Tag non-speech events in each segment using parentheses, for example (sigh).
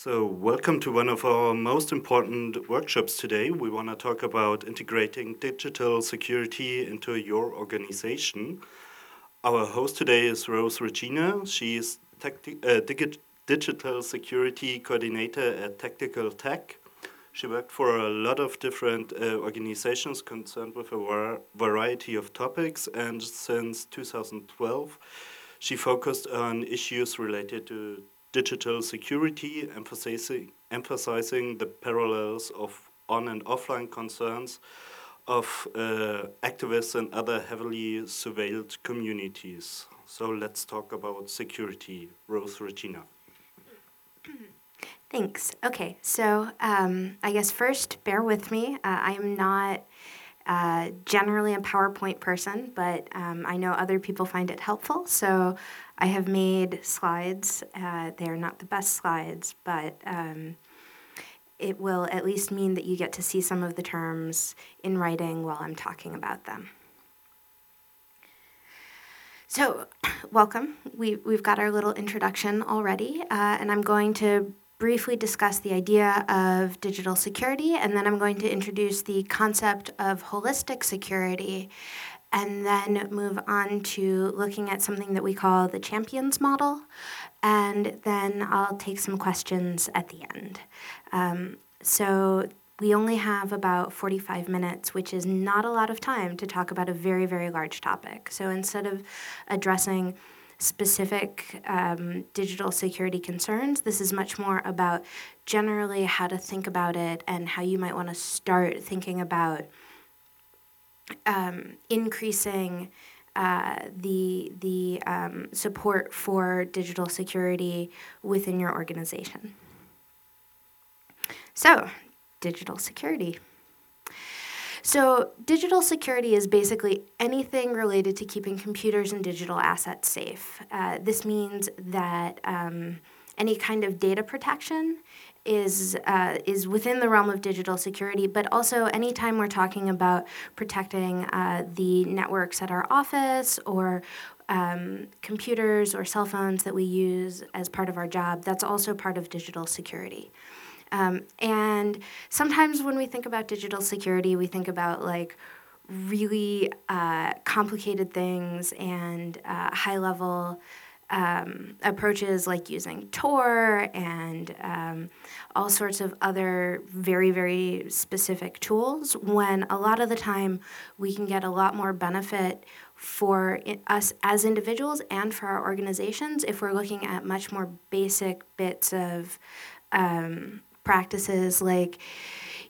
So, welcome to one of our most important workshops today. We want to talk about integrating digital security into your organization. Our host today is Rose Regina. She is uh, digital security coordinator at Tactical Tech. She worked for a lot of different uh, organizations concerned with a variety of topics, and since 2012, she focused on issues related to digital security, emphasizing, emphasizing the parallels of on and offline concerns of uh, activists and other heavily surveilled communities. So let's talk about security. Rose Regina. (clears throat) Thanks. Okay, so um, I guess first, bear with me. Uh, I am not generally a PowerPoint person, but um, I know other people find it helpful. So I have made slides. Uh, they are not the best slides, but um, it will at least mean that you get to see some of the terms in writing while I'm talking about them. So, (clears throat) welcome. We, we've got our little introduction already, uh, and I'm going to briefly discuss the idea of digital security, and then I'm going to introduce the concept of holistic security, and then move on to looking at something that we call the champions model, and then I'll take some questions at the end. Um, so we only have about 45 minutes, which is not a lot of time to talk about a very, very large topic. So instead of addressing specific um, digital security concerns. This is much more about generally how to think about it and how you might want to start thinking about um, increasing uh, the the um, support for digital security within your organization. So, digital security. So, digital security is basically anything related to keeping computers and digital assets safe. Uh, this means that um, any kind of data protection is uh, is within the realm of digital security, but also anytime we're talking about protecting uh, the networks at our office or um, computers or cell phones that we use as part of our job, that's also part of digital security. Um, and sometimes when we think about digital security, we think about like really uh, complicated things and uh, high level um, approaches like using Tor and um, all sorts of other very, very specific tools, when a lot of the time we can get a lot more benefit for us as individuals and for our organizations if we're looking at much more basic bits of um, practices like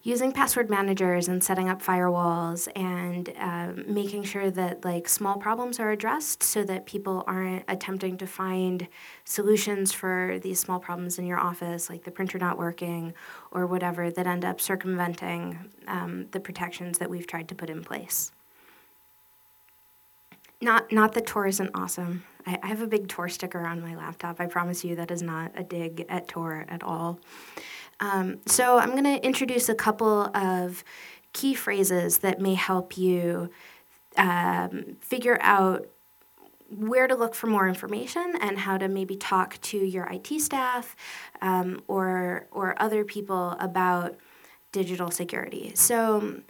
using password managers and setting up firewalls and um, making sure that like small problems are addressed so that people aren't attempting to find solutions for these small problems in your office like the printer not working or whatever that end up circumventing um, the protections that we've tried to put in place. Not not that tor isn't awesome. I, I have a big tor sticker on my laptop. I promise you that is not a dig at tor at all um, so I'm going to introduce a couple of key phrases that may help you um, figure out where to look for more information and how to maybe talk to your IT staff um, or or other people about digital security. So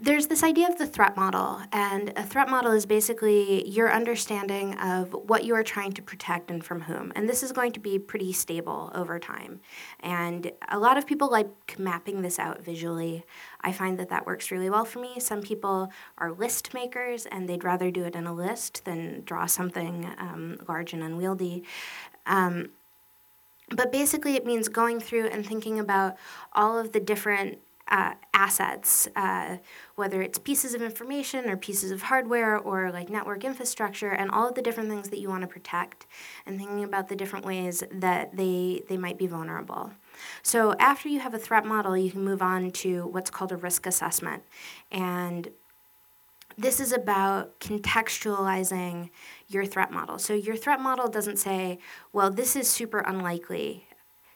there's this idea of the threat model, and a threat model is basically your understanding of what you are trying to protect and from whom. And this is going to be pretty stable over time. And a lot of people like mapping this out visually. I find that that works really well for me. Some people are list makers, and they'd rather do it in a list than draw something um, large and unwieldy. Um, but basically, it means going through and thinking about all of the different uh, assets, uh, whether it's pieces of information or pieces of hardware or like network infrastructure, and all of the different things that you want to protect, and thinking about the different ways that they, they might be vulnerable. So, after you have a threat model, you can move on to what's called a risk assessment. And this is about contextualizing your threat model. So, your threat model doesn't say, well, this is super unlikely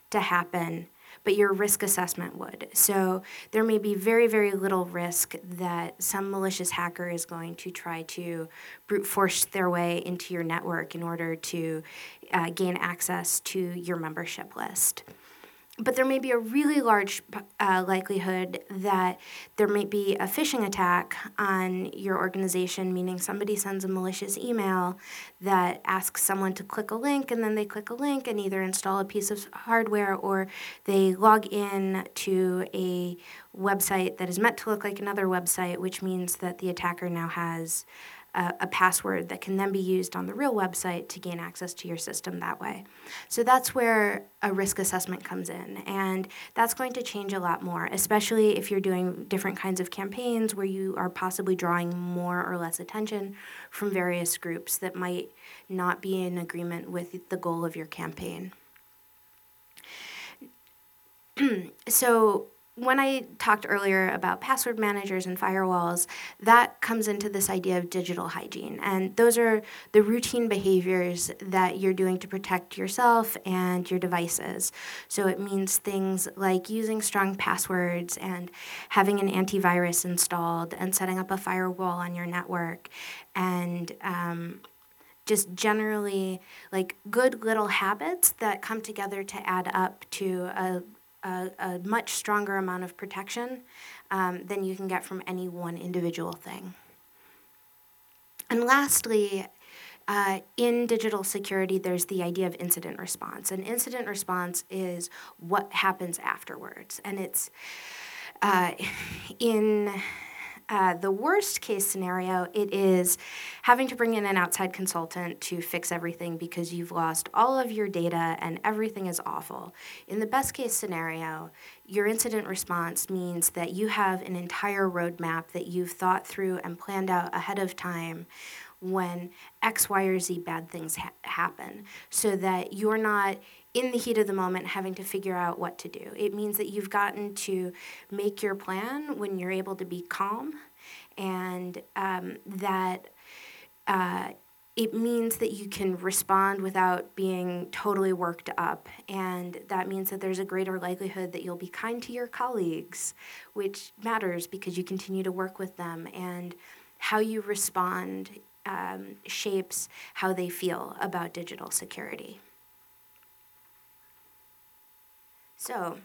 to happen, but your risk assessment would. So there may be very, very little risk that some malicious hacker is going to try to brute force their way into your network in order to uh, gain access to your membership list but there may be a really large uh, likelihood that there may be a phishing attack on your organization, meaning somebody sends a malicious email that asks someone to click a link, and then they click a link and either install a piece of hardware or they log in to a website that is meant to look like another website, which means that the attacker now has a, a, password that can then be used on the real website to gain access to your system that way. So that's where a risk assessment comes in. And that's going to change a lot more, especially if you're doing different kinds of campaigns where you are possibly drawing more or less attention from various groups that might not be in agreement with the goal of your campaign. (clears throat) so when I talked earlier about password managers and firewalls, that comes into this idea of digital hygiene. And those are the routine behaviors that you're doing to protect yourself and your devices. So it means things like using strong passwords and having an antivirus installed and setting up a firewall on your network and um, just generally like good little habits that come together to add up to a a, a much stronger amount of protection um, than you can get from any one individual thing. And lastly, uh, in digital security, there's the idea of incident response. And incident response is what happens afterwards. And it's uh, (laughs) in uh, the worst case scenario, it is having to bring in an outside consultant to fix everything because you've lost all of your data and everything is awful. In the best case scenario, your incident response means that you have an entire roadmap that you've thought through and planned out ahead of time when X, Y, or Z bad things ha- happen so that you're not in the heat of the moment having to figure out what to do. It means that you've gotten to make your plan when you're able to be calm, and um, that uh, it means that you can respond without being totally worked up. And that means that there's a greater likelihood that you'll be kind to your colleagues, which matters because you continue to work with them. And how you respond um, shapes how they feel about digital security. So,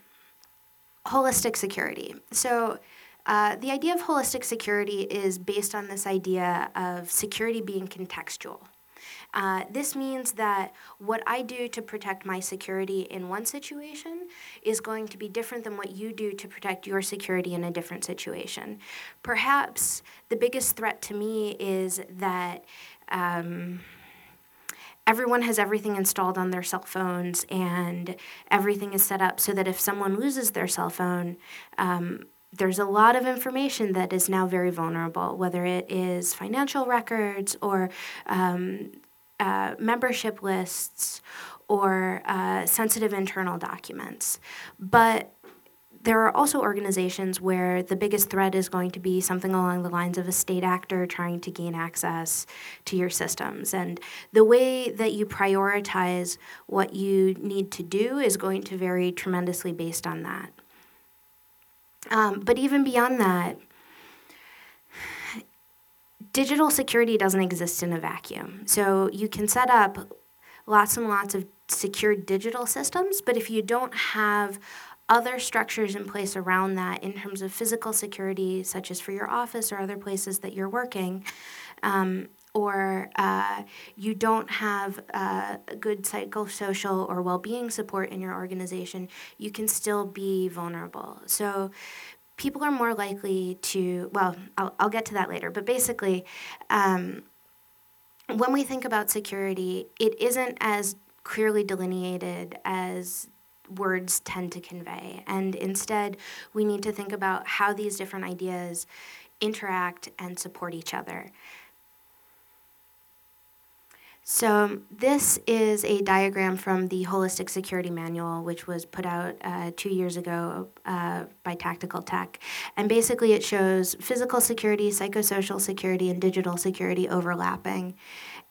holistic security. So, uh, the idea of holistic security is based on this idea of security being contextual. Uh, this means that what I do to protect my security in one situation is going to be different than what you do to protect your security in a different situation. Perhaps the biggest threat to me is that. Um, everyone has everything installed on their cell phones and everything is set up so that if someone loses their cell phone, um, there's a lot of information that is now very vulnerable, whether it is financial records or um, uh, membership lists or uh, sensitive internal documents. But there are also organizations where the biggest threat is going to be something along the lines of a state actor trying to gain access to your systems. And the way that you prioritize what you need to do is going to vary tremendously based on that. Um, but even beyond that, digital security doesn't exist in a vacuum. So you can set up lots and lots of secure digital systems, but if you don't have other structures in place around that in terms of physical security, such as for your office or other places that you're working, um, or uh, you don't have uh, good psychosocial or well being support in your organization, you can still be vulnerable. So, people are more likely to, well, I'll, I'll get to that later, but basically, um, when we think about security, it isn't as clearly delineated as words tend to convey. And instead, we need to think about how these different ideas interact and support each other. So, this is a diagram from the Holistic Security Manual, which was put out uh, two years ago uh, by Tactical Tech. And basically, it shows physical security, psychosocial security, and digital security overlapping.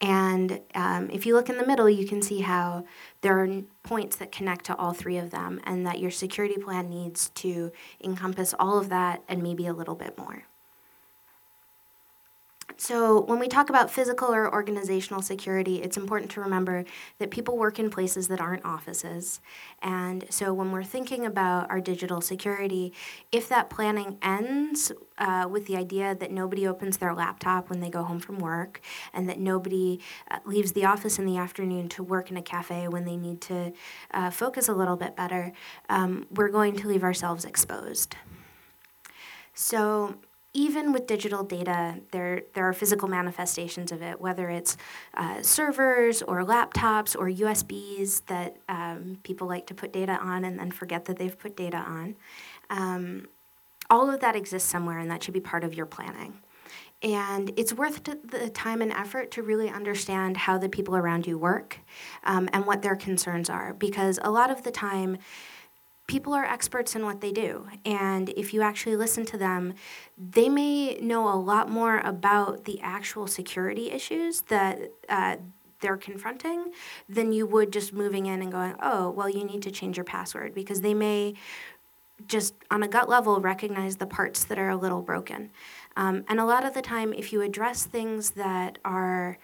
And um, if you look in the middle, you can see how there are points that connect to all three of them, and that your security plan needs to encompass all of that and maybe a little bit more. So, when we talk about physical or organizational security, it's important to remember that people work in places that aren't offices. And so, when we're thinking about our digital security, if that planning ends uh, with the idea that nobody opens their laptop when they go home from work and that nobody uh, leaves the office in the afternoon to work in a cafe when they need to uh, focus a little bit better, um, we're going to leave ourselves exposed. So, even with digital data, there, there are physical manifestations of it, whether it's uh, servers or laptops or USBs that um, people like to put data on and then forget that they've put data on. Um, all of that exists somewhere, and that should be part of your planning. And it's worth the time and effort to really understand how the people around you work um, and what their concerns are, because a lot of the time, people are experts in what they do. And if you actually listen to them, they may know a lot more about the actual security issues that uh, they're confronting than you would just moving in and going, oh, well, you need to change your password because they may just on a gut level recognize the parts that are a little broken. Um, and a lot of the time, if you address things that are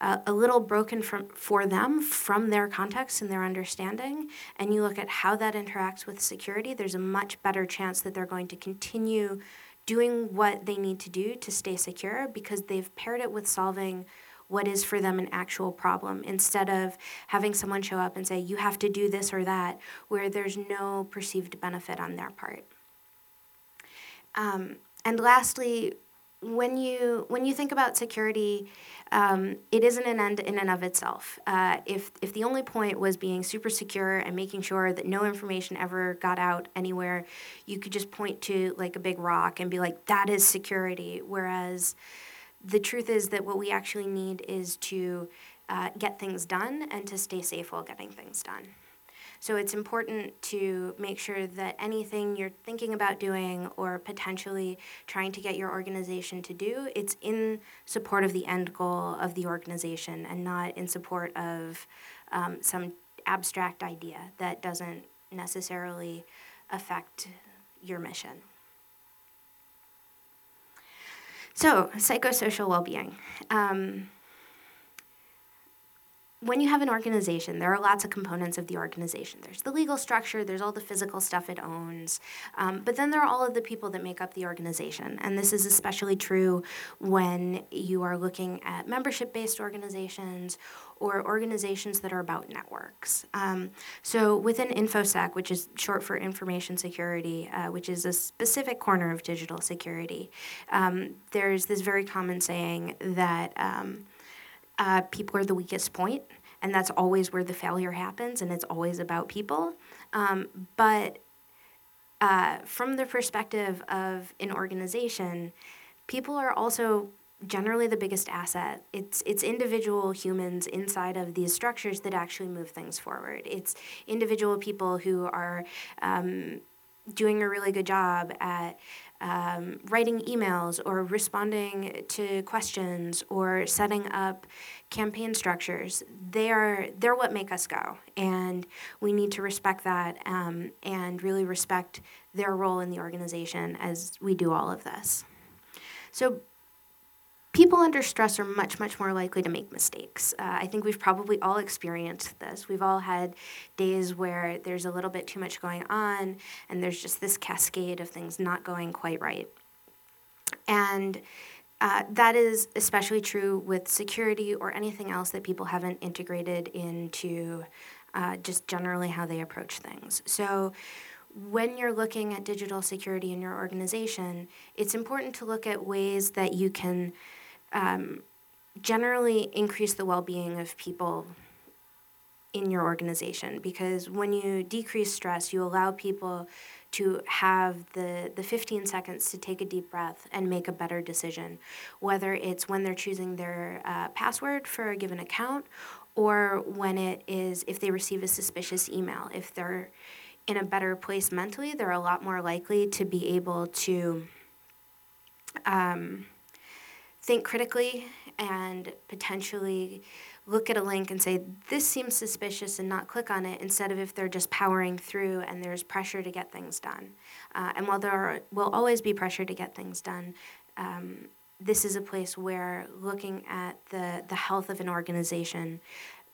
uh, a little broken from, for them from their context and their understanding, and you look at how that interacts with security, there's a much better chance that they're going to continue doing what they need to do to stay secure because they've paired it with solving what is for them an actual problem instead of having someone show up and say, you have to do this or that, where there's no perceived benefit on their part. Um, and lastly, when you when you think about security, um, it isn't an end in and of itself. Uh, if if the only point was being super secure and making sure that no information ever got out anywhere, you could just point to like a big rock and be like, "That is security." Whereas the truth is that what we actually need is to uh, get things done and to stay safe while getting things done. So it's important to make sure that anything you're thinking about doing or potentially trying to get your organization to do, it's in support of the end goal of the organization and not in support of um, some abstract idea that doesn't necessarily affect your mission. So, psychosocial well being. Um, when you have an organization, there are lots of components of the organization. There's the legal structure, there's all the physical stuff it owns, um, but then there are all of the people that make up the organization. And this is especially true when you are looking at membership based organizations or organizations that are about networks. Um, so within InfoSec, which is short for information security, uh, which is a specific corner of digital security, um, there's this very common saying that. Uh, people are the weakest point, and that's always where the failure happens, and it's always about people. Um, but uh, from the perspective of an organization, people are also generally the biggest asset. It's it's individual humans inside of these structures that actually move things forward. It's individual people who are um, doing a really good job at um, writing emails or responding to questions or setting up campaign structures. They are they're what make us go and we need to respect that um, and really respect their role in the organization as we do all of this. So people under stress are much, much more likely to make mistakes. Uh, I think we've probably all experienced this. We've all had days where there's a little bit too much going on, and there's just this cascade of things not going quite right. And uh, that is especially true with security or anything else that people haven't integrated into uh, just generally how they approach things. So, when you're looking at digital security in your organization, it's important to look at ways that you can um, generally increase the well being of people in your organization because when you decrease stress, you allow people to have the, the 15 seconds to take a deep breath and make a better decision, whether it's when they're choosing their uh, password for a given account or when it is if they receive a suspicious email. If they're in a better place mentally, they're a lot more likely to be able to. Um, think critically and potentially look at a link and say, this seems suspicious and not click on it, instead of if they're just powering through and there's pressure to get things done. Uh, and while there are, will always be pressure to get things done, um, this is a place where looking at the, the health of an organization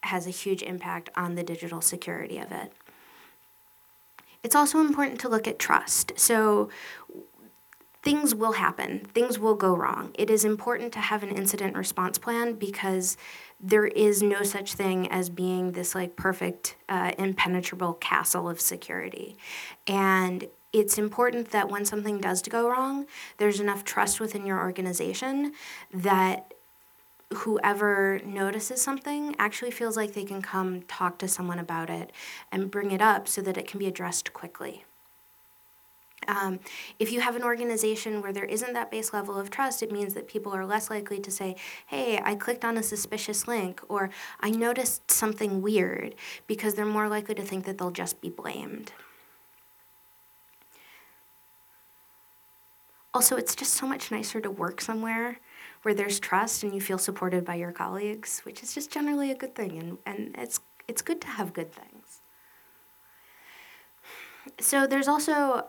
has a huge impact on the digital security of it. It's also important to look at trust. So, things will happen, things will go wrong. It is important to have an incident response plan because there is no such thing as being this like perfect, uh, impenetrable castle of security. And it's important that when something does go wrong, there's enough trust within your organization that whoever notices something actually feels like they can come talk to someone about it and bring it up so that it can be addressed quickly. Um, if you have an organization where there isn't that base level of trust, it means that people are less likely to say, hey, I clicked on a suspicious link, or I noticed something weird, because they're more likely to think that they'll just be blamed. Also, it's just so much nicer to work somewhere where there's trust and you feel supported by your colleagues, which is just generally a good thing, and, and it's, it's good to have good things. So, there's also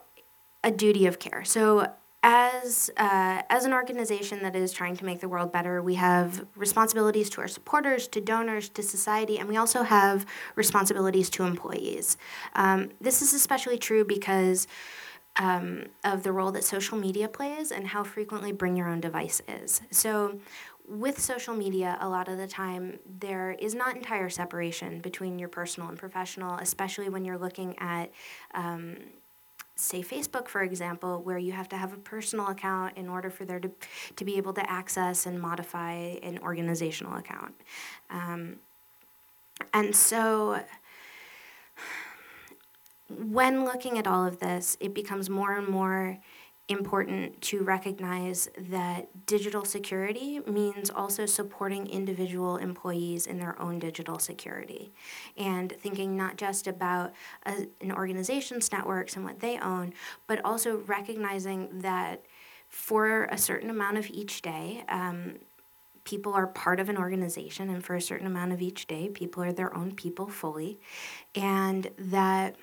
a duty of care. So, as uh, as an organization that is trying to make the world better, we have responsibilities to our supporters, to donors, to society, and we also have responsibilities to employees. Um, this is especially true because um, of the role that social media plays and how frequently bring your own device is. So, with social media, a lot of the time, there is not entire separation between your personal and professional, especially when you're looking at. Um, say Facebook, for example, where you have to have a personal account in order for there to, to be able to access and modify an organizational account. Um, and so when looking at all of this, it becomes more and more important to recognize that digital security means also supporting individual employees in their own digital security. And thinking not just about a, an organization's networks and what they own, but also recognizing that for a certain amount of each day, um, people are part of an organization, and for a certain amount of each day, people are their own people fully, and that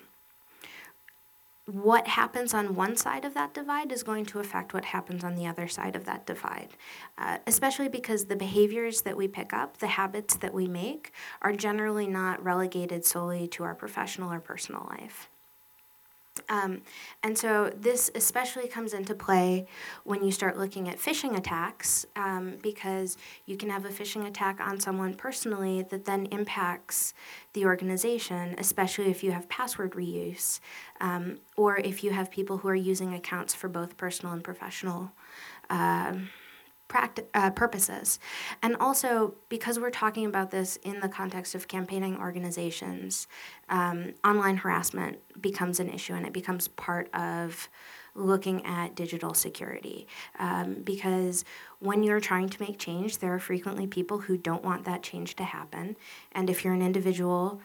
what happens on one side of that divide is going to affect what happens on the other side of that divide, uh, especially because the behaviors that we pick up, the habits that we make, are generally not relegated solely to our professional or personal life. Um, and so this especially comes into play when you start looking at phishing attacks um, because you can have a phishing attack on someone personally that then impacts the organization, especially if you have password reuse um, or if you have people who are using accounts for both personal and professional. Uh, practi- uh, purposes. And also, because we're talking about this in the context of campaigning organizations, um, online harassment becomes an issue and it becomes part of looking at digital security. Um, because when you're trying to make change, there are frequently people who don't want that change to happen. And if you're an individual,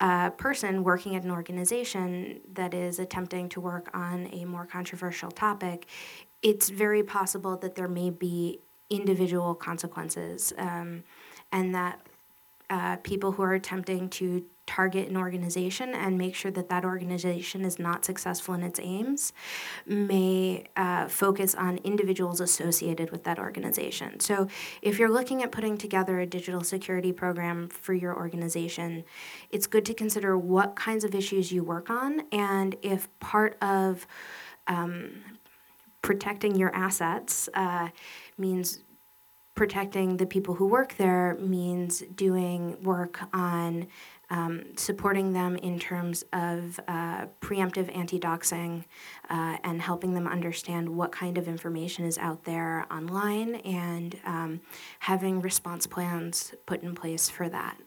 uh, person working at an organization that is attempting to work on a more controversial topic, it's very possible that there may be individual consequences um, and that uh, people who are attempting to target an organization and make sure that that organization is not successful in its aims may uh, focus on individuals associated with that organization. So, if you're looking at putting together a digital security program for your organization, it's good to consider what kinds of issues you work on and if part of um, protecting your assets uh, means protecting the people who work there means doing work on um, supporting them in terms of uh, preemptive anti doxing uh, and helping them understand what kind of information is out there online and um, having response plans put in place for that.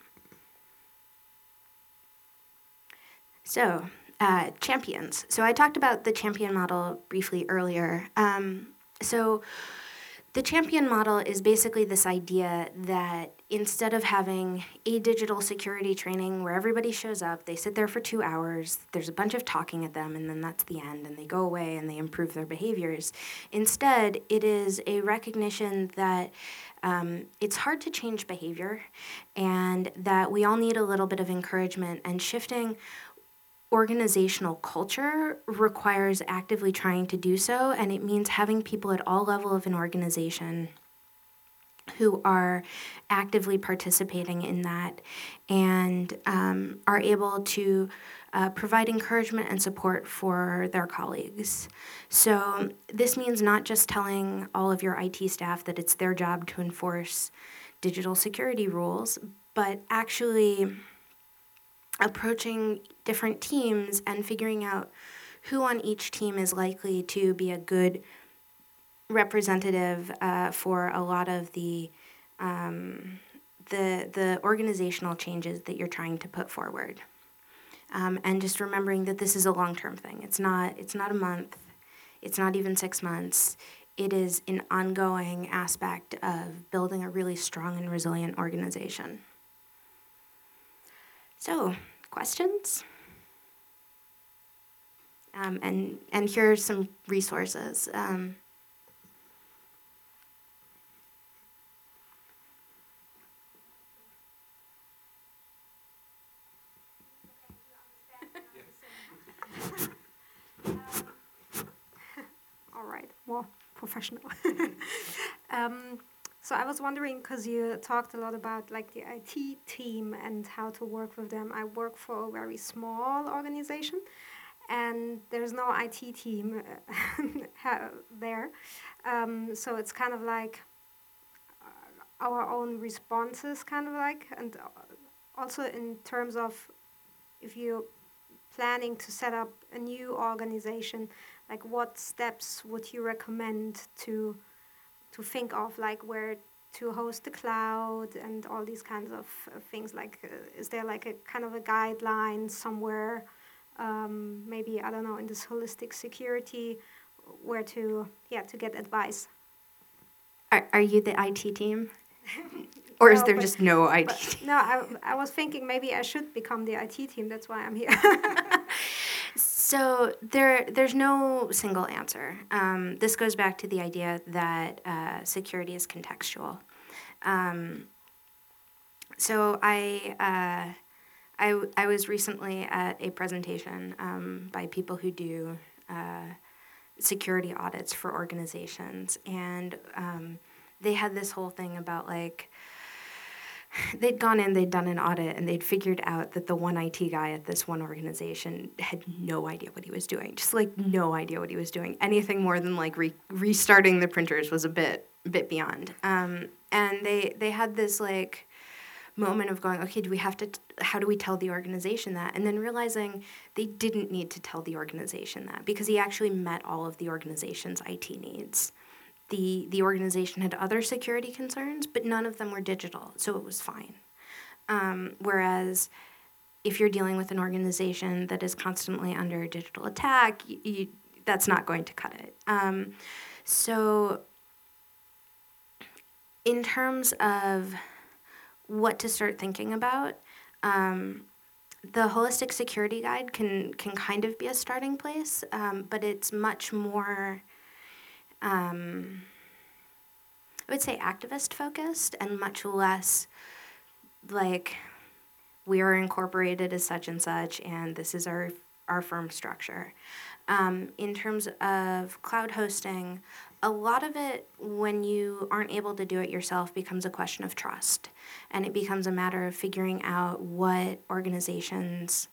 So, uh, champions. So I talked about the champion model briefly earlier. Um, so The champion model is basically this idea that instead of having a digital security training where everybody shows up, they sit there for two hours, there's a bunch of talking at them, and then that's the end, and they go away and they improve their behaviors. Instead, it is a recognition that um, it's hard to change behavior and that we all need a little bit of encouragement and shifting organizational culture requires actively trying to do so, and it means having people at all level of an organization who are actively participating in that and um, are able to uh, provide encouragement and support for their colleagues. So, this means not just telling all of your IT staff that it's their job to enforce digital security rules, but actually approaching different teams and figuring out who on each team is likely to be a good representative uh, for a lot of the um, the the organizational changes that you're trying to put forward, um, and just remembering that this is a long term thing. It's not it's not a month, it's not even six months. It is an ongoing aspect of building a really strong and resilient organization. So, questions? Um, and, and here are some resources. Um, (laughs) All right, well, professional. (laughs) um, so I was wondering because you talked a lot about like the IT team and how to work with them. I work for a very small organization, and there's no IT team (laughs) there. Um, so it's kind of like uh, our own responses, kind of like, and also in terms of if you're planning to set up a new organization, like what steps would you recommend to to think of like where to host the cloud and all these kinds of things like uh, is there like a kind of a guideline somewhere um, maybe i don't know in this holistic security where to yeah to get advice are, are you the it team (laughs) or no, is there but, just no IT team? No, I, I was thinking maybe I should become the IT team. That's why I'm here. (laughs) So there, there's no single answer. Um, this goes back to the idea that uh, security is contextual. Um, so I, uh, I, I was recently at a presentation um, by people who do uh, security audits for organizations, and um, they had this whole thing about like they'd gone in, they'd done an audit, and they'd figured out that the one IT guy at this one organization had no idea what he was doing. Just like no idea what he was doing. Anything more than like re- restarting the printers was a bit bit beyond. Um, and they they had this like moment of going, okay, do we have to? T- how do we tell the organization that? And then realizing they didn't need to tell the organization that because he actually met all of the organization's IT needs the the organization had other security concerns, but none of them were digital, so it was fine. Um, whereas if you're dealing with an organization that is constantly under digital attack, you, you, that's not going to cut it. Um, so, in terms of what to start thinking about, um, the holistic security guide can can kind of be a starting place, um, but it's much more um, I would say activist focused and much less like we are incorporated as such and such, and this is our our firm structure. Um, in terms of cloud hosting, a lot of it, when you aren't able to do it yourself, becomes a question of trust. And it becomes a matter of figuring out what organizations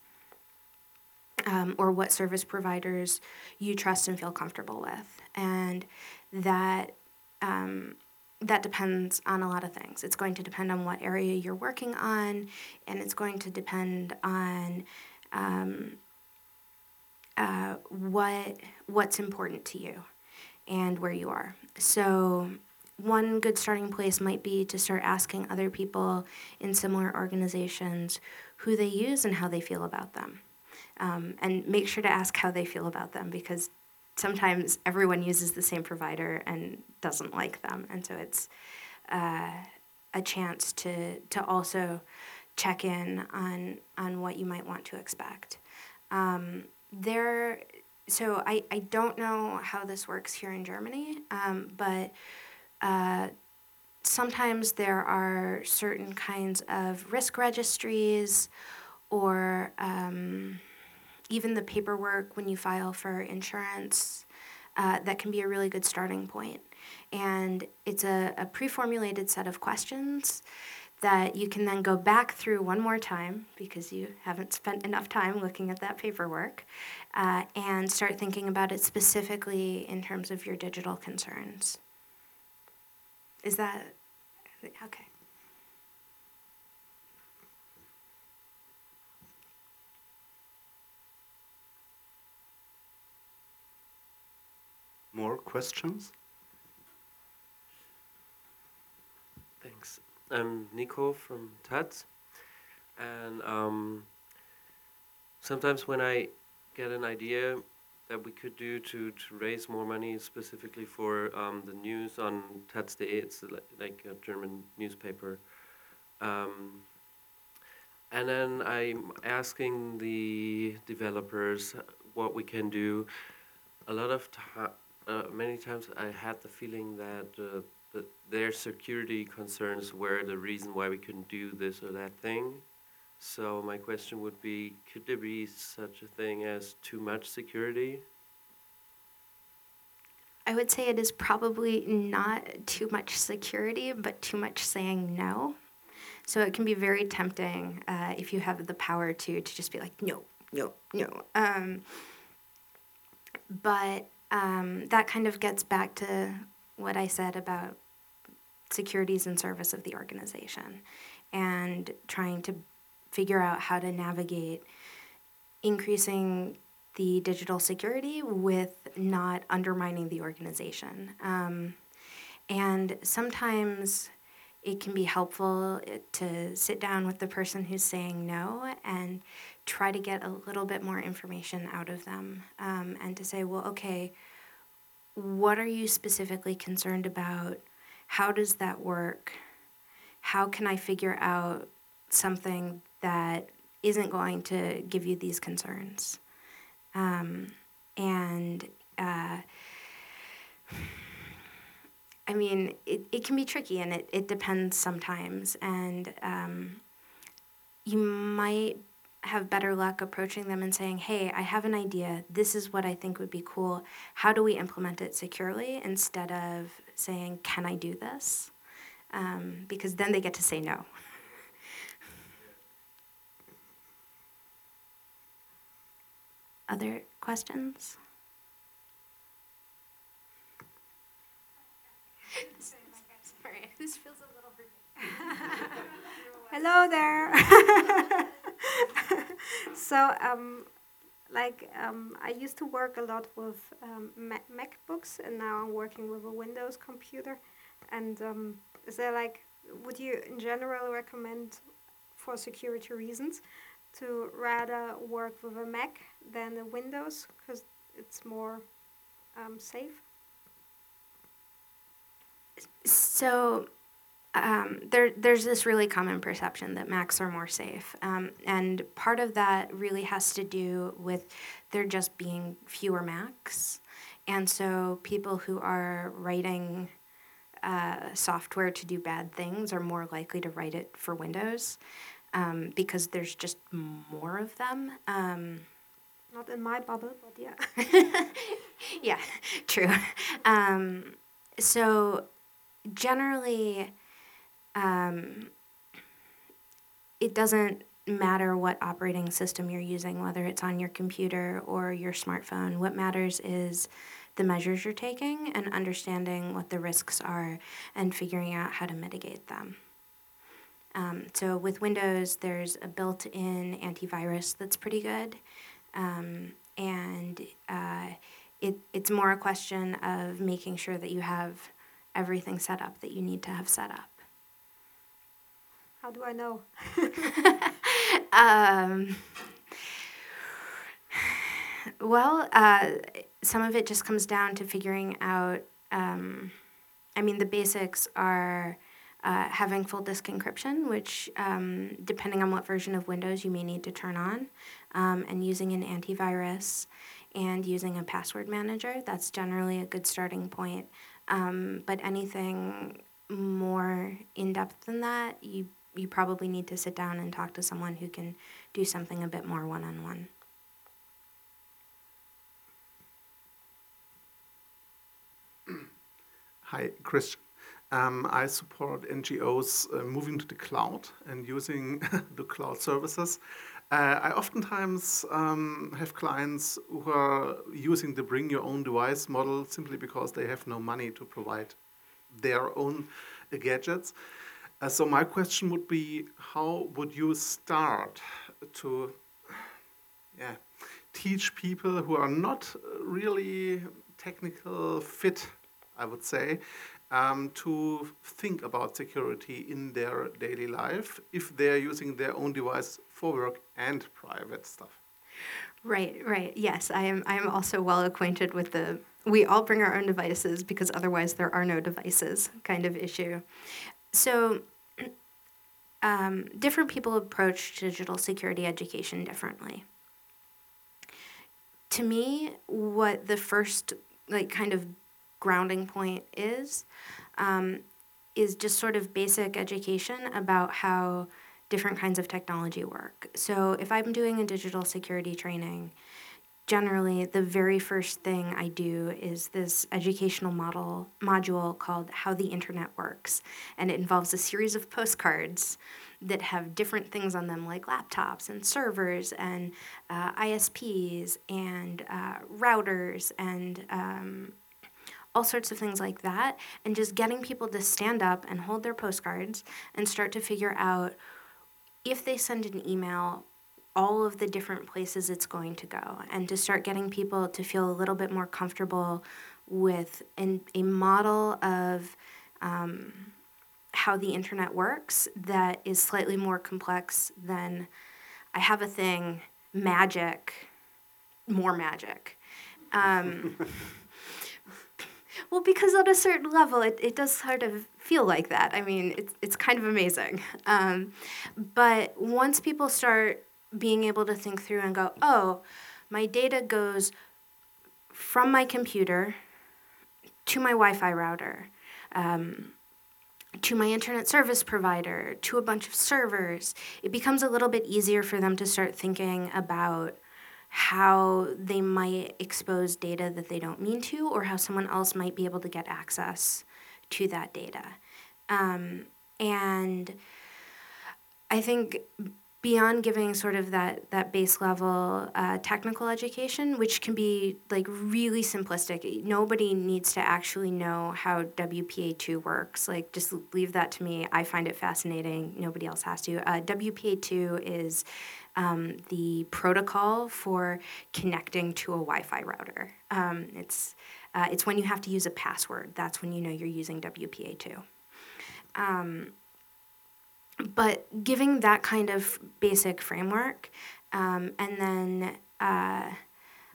um, or what service providers you trust and feel comfortable with. And that um, that depends on a lot of things. It's going to depend on what area you're working on, and it's going to depend on um, uh, what what's important to you and where you are. So, one good starting place might be to start asking other people in similar organizations who they use and how they feel about them, um, and make sure to ask how they feel about them because sometimes everyone uses the same provider and doesn't like them, and so it's uh, a chance to to also check in on on what you might want to expect. Um, there, so I, I don't know how this works here in Germany, um, but uh, sometimes there are certain kinds of risk registries or um, even the paperwork when you file for insurance uh, that can be a really good starting point. And it's a, a pre formulated set of questions that you can then go back through one more time because you haven't spent enough time looking at that paperwork uh, and start thinking about it specifically in terms of your digital concerns. Is that okay? More questions? Thanks. I'm Nico from taz. And um, sometimes when I get an idea that we could do to, to raise more money specifically for um, the news on taz.de, it's like, like a German newspaper. Um, and then I'm asking the developers what we can do. A lot of time, uh, many times I had the feeling that uh, their security concerns were the reason why we couldn't do this or that thing. So my question would be, could there be such a thing as too much security? I would say it is probably not too much security, but too much saying no. So it can be very tempting uh, if you have the power to to just be like no, no, no. Um, but um, that kind of gets back to what I said about securities in service of the organization and trying to figure out how to navigate increasing the digital security with not undermining the organization. Um, and sometimes it can be helpful eh, to sit down with the person who's saying no and try to get a little bit more information out of them um, and to say, well, okay, what are you specifically concerned about? How does that work? How can I figure out something that isn't going to give you these concerns? Um, and uh, I mean, it, it can be tricky and it, it depends sometimes. And um, you might have better luck approaching them and saying, hey, I have an idea. This is what I think would be cool. How do we implement it securely instead of saying, can I do this? Um, because then they get to say no. Other questions? Sorry, this feels a little (laughs) Hello there. (laughs) (laughs) so, um, like, um, I used to work a lot with um, MacBooks, and now I'm working with a Windows computer. And um, is there like, would you in general recommend, for security reasons, to rather work with a Mac than a Windows because it's more um, safe? So um, there, there's this really common perception that Macs are more safe. Um, and part of that really has to do with there just being fewer Macs. And so people who are writing uh, software to do bad things are more likely to write it for Windows um, because there's just more of them. Um, Not in my bubble, but yeah. (laughs) yeah, true. Um, so generally, um, it doesn't matter what operating system you're using, whether it's on your computer or your smartphone. What matters is the measures you're taking and understanding what the risks are and figuring out how to mitigate them. Um, so with Windows, there's a built-in antivirus that's pretty good, um, and uh, it, it's more a question of making sure that you have everything set up that you need to have set up. How do I know? (laughs) um, Well, uh, some of it just comes down to figuring out. Um, I mean, the basics are uh, having full disk encryption, which, um, depending on what version of Windows, you may need to turn on, um, and using an antivirus and using a password manager. That's generally a good starting point. Um, but anything more in depth than that, you you probably need to sit down and talk to someone who can do something a bit more one on one. Hi, Chris. Um, I support NGOs uh, moving to the cloud and using (laughs) the cloud services. Uh, I oftentimes um, have clients who are using the bring your own device model simply because they have no money to provide their own uh, gadgets. Uh, so, my question would be how would you start to yeah, teach people who are not really technical fit, I would say, um, to think about security in their daily life if they're using their own device for work and private stuff. Right, right. Yes, I am. I am also well acquainted with the "we all bring our own devices because otherwise there are no devices" kind of issue. So, (clears throat) um, different people approach digital security education differently. To me, what the first like kind of grounding point is um, is just sort of basic education about how different kinds of technology work. So if I'm doing a digital security training, generally the very first thing I do is this educational model module called How the Internet Works. And it involves a series of postcards that have different things on them, like laptops and servers and uh, ISPs and uh, routers and um, all sorts of things like that. And just getting people to stand up and hold their postcards and start to figure out if they send an email, all of the different places it's going to go, and to start getting people to feel a little bit more comfortable with an, a model of um, how the internet works that is slightly more complex than I have a thing, magic, more magic. Um, (laughs) well, because on a certain level, it, it does sort of feel like that. I mean, it's, it's kind of amazing. Um, but once people start being able to think through and go, oh, my data goes from my computer to my Wi Fi router. Um, to my internet service provider, to a bunch of servers, it becomes a little bit easier for them to start thinking about how they might expose data that they don't mean to, or how someone else might be able to get access to that data. Um, and I think beyond giving sort of that that base level uh, technical education, which can be like really simplistic. Nobody needs to actually know how WPA two works. Like just leave that to me. I find it fascinating. Nobody else has to. Uh, WPA two is um, the protocol for connecting to a Wi-Fi router. Um, it's uh, it's when you have to use a password. That's when you know you're using WPA two. Um, but giving that kind of basic framework um, and then uh,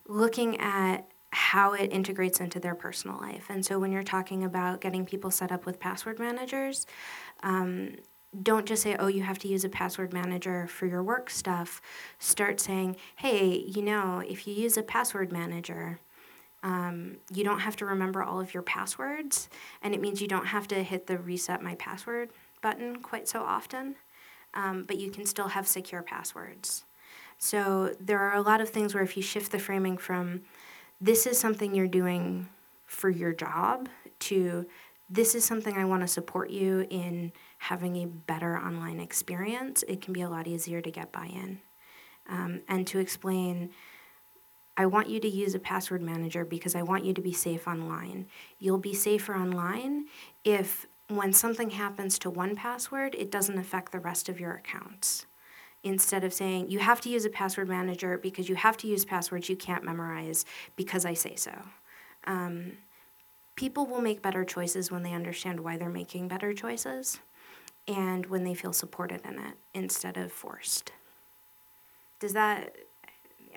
looking at how it integrates into their personal life. And so when you're talking about getting people set up with password managers, um, don't just say, oh, you have to use a password manager for your work stuff. Start saying, hey, you know, if you use a password manager, um, you don't have to remember all of your passwords, and it means you don't have to hit the reset my password button quite so often, um, but you can still have secure passwords. So there are a lot of things where if you shift the framing from this is something you're doing for your job to this is something I want to support you in having a better online experience, it can be a lot easier to get buy in. Um, and to explain, I want you to use a password manager because I want you to be safe online. You'll be safer online if when something happens to one password, it doesn't affect the rest of your accounts. Instead of saying, you have to use a password manager because you have to use passwords you can't memorize because I say so. Um, people will make better choices when they understand why they're making better choices and when they feel supported in it instead of forced. Does that,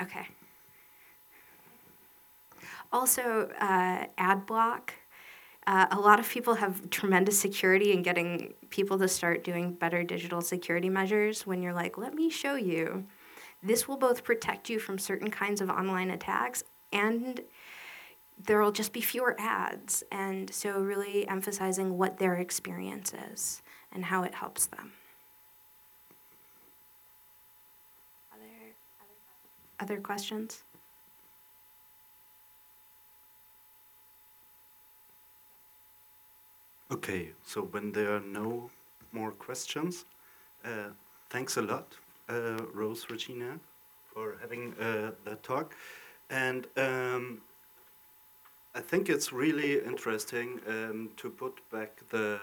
okay. Also, uh, ad block. Uh, a lot of people have tremendous security in getting people to start doing better digital security measures when you're like, let me show you. This will both protect you from certain kinds of online attacks and there will just be fewer ads. And so, really emphasizing what their experience is and how it helps them. Other, other, other questions? Okay, so when there are no more questions, uh, thanks a lot, uh, Rose Regina, for having uh, that talk. And um, I think it's really interesting um, to put back the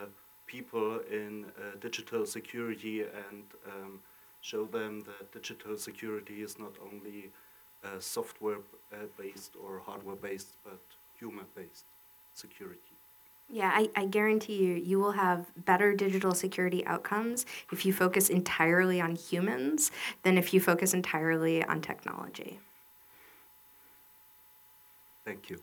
people in uh, digital security and um, show them that digital security is not only uh, software uh, based or hardware based, but human based security. Yeah, I, I guarantee you, you will have better digital security outcomes if you focus entirely on humans than if you focus entirely on technology. Thank you.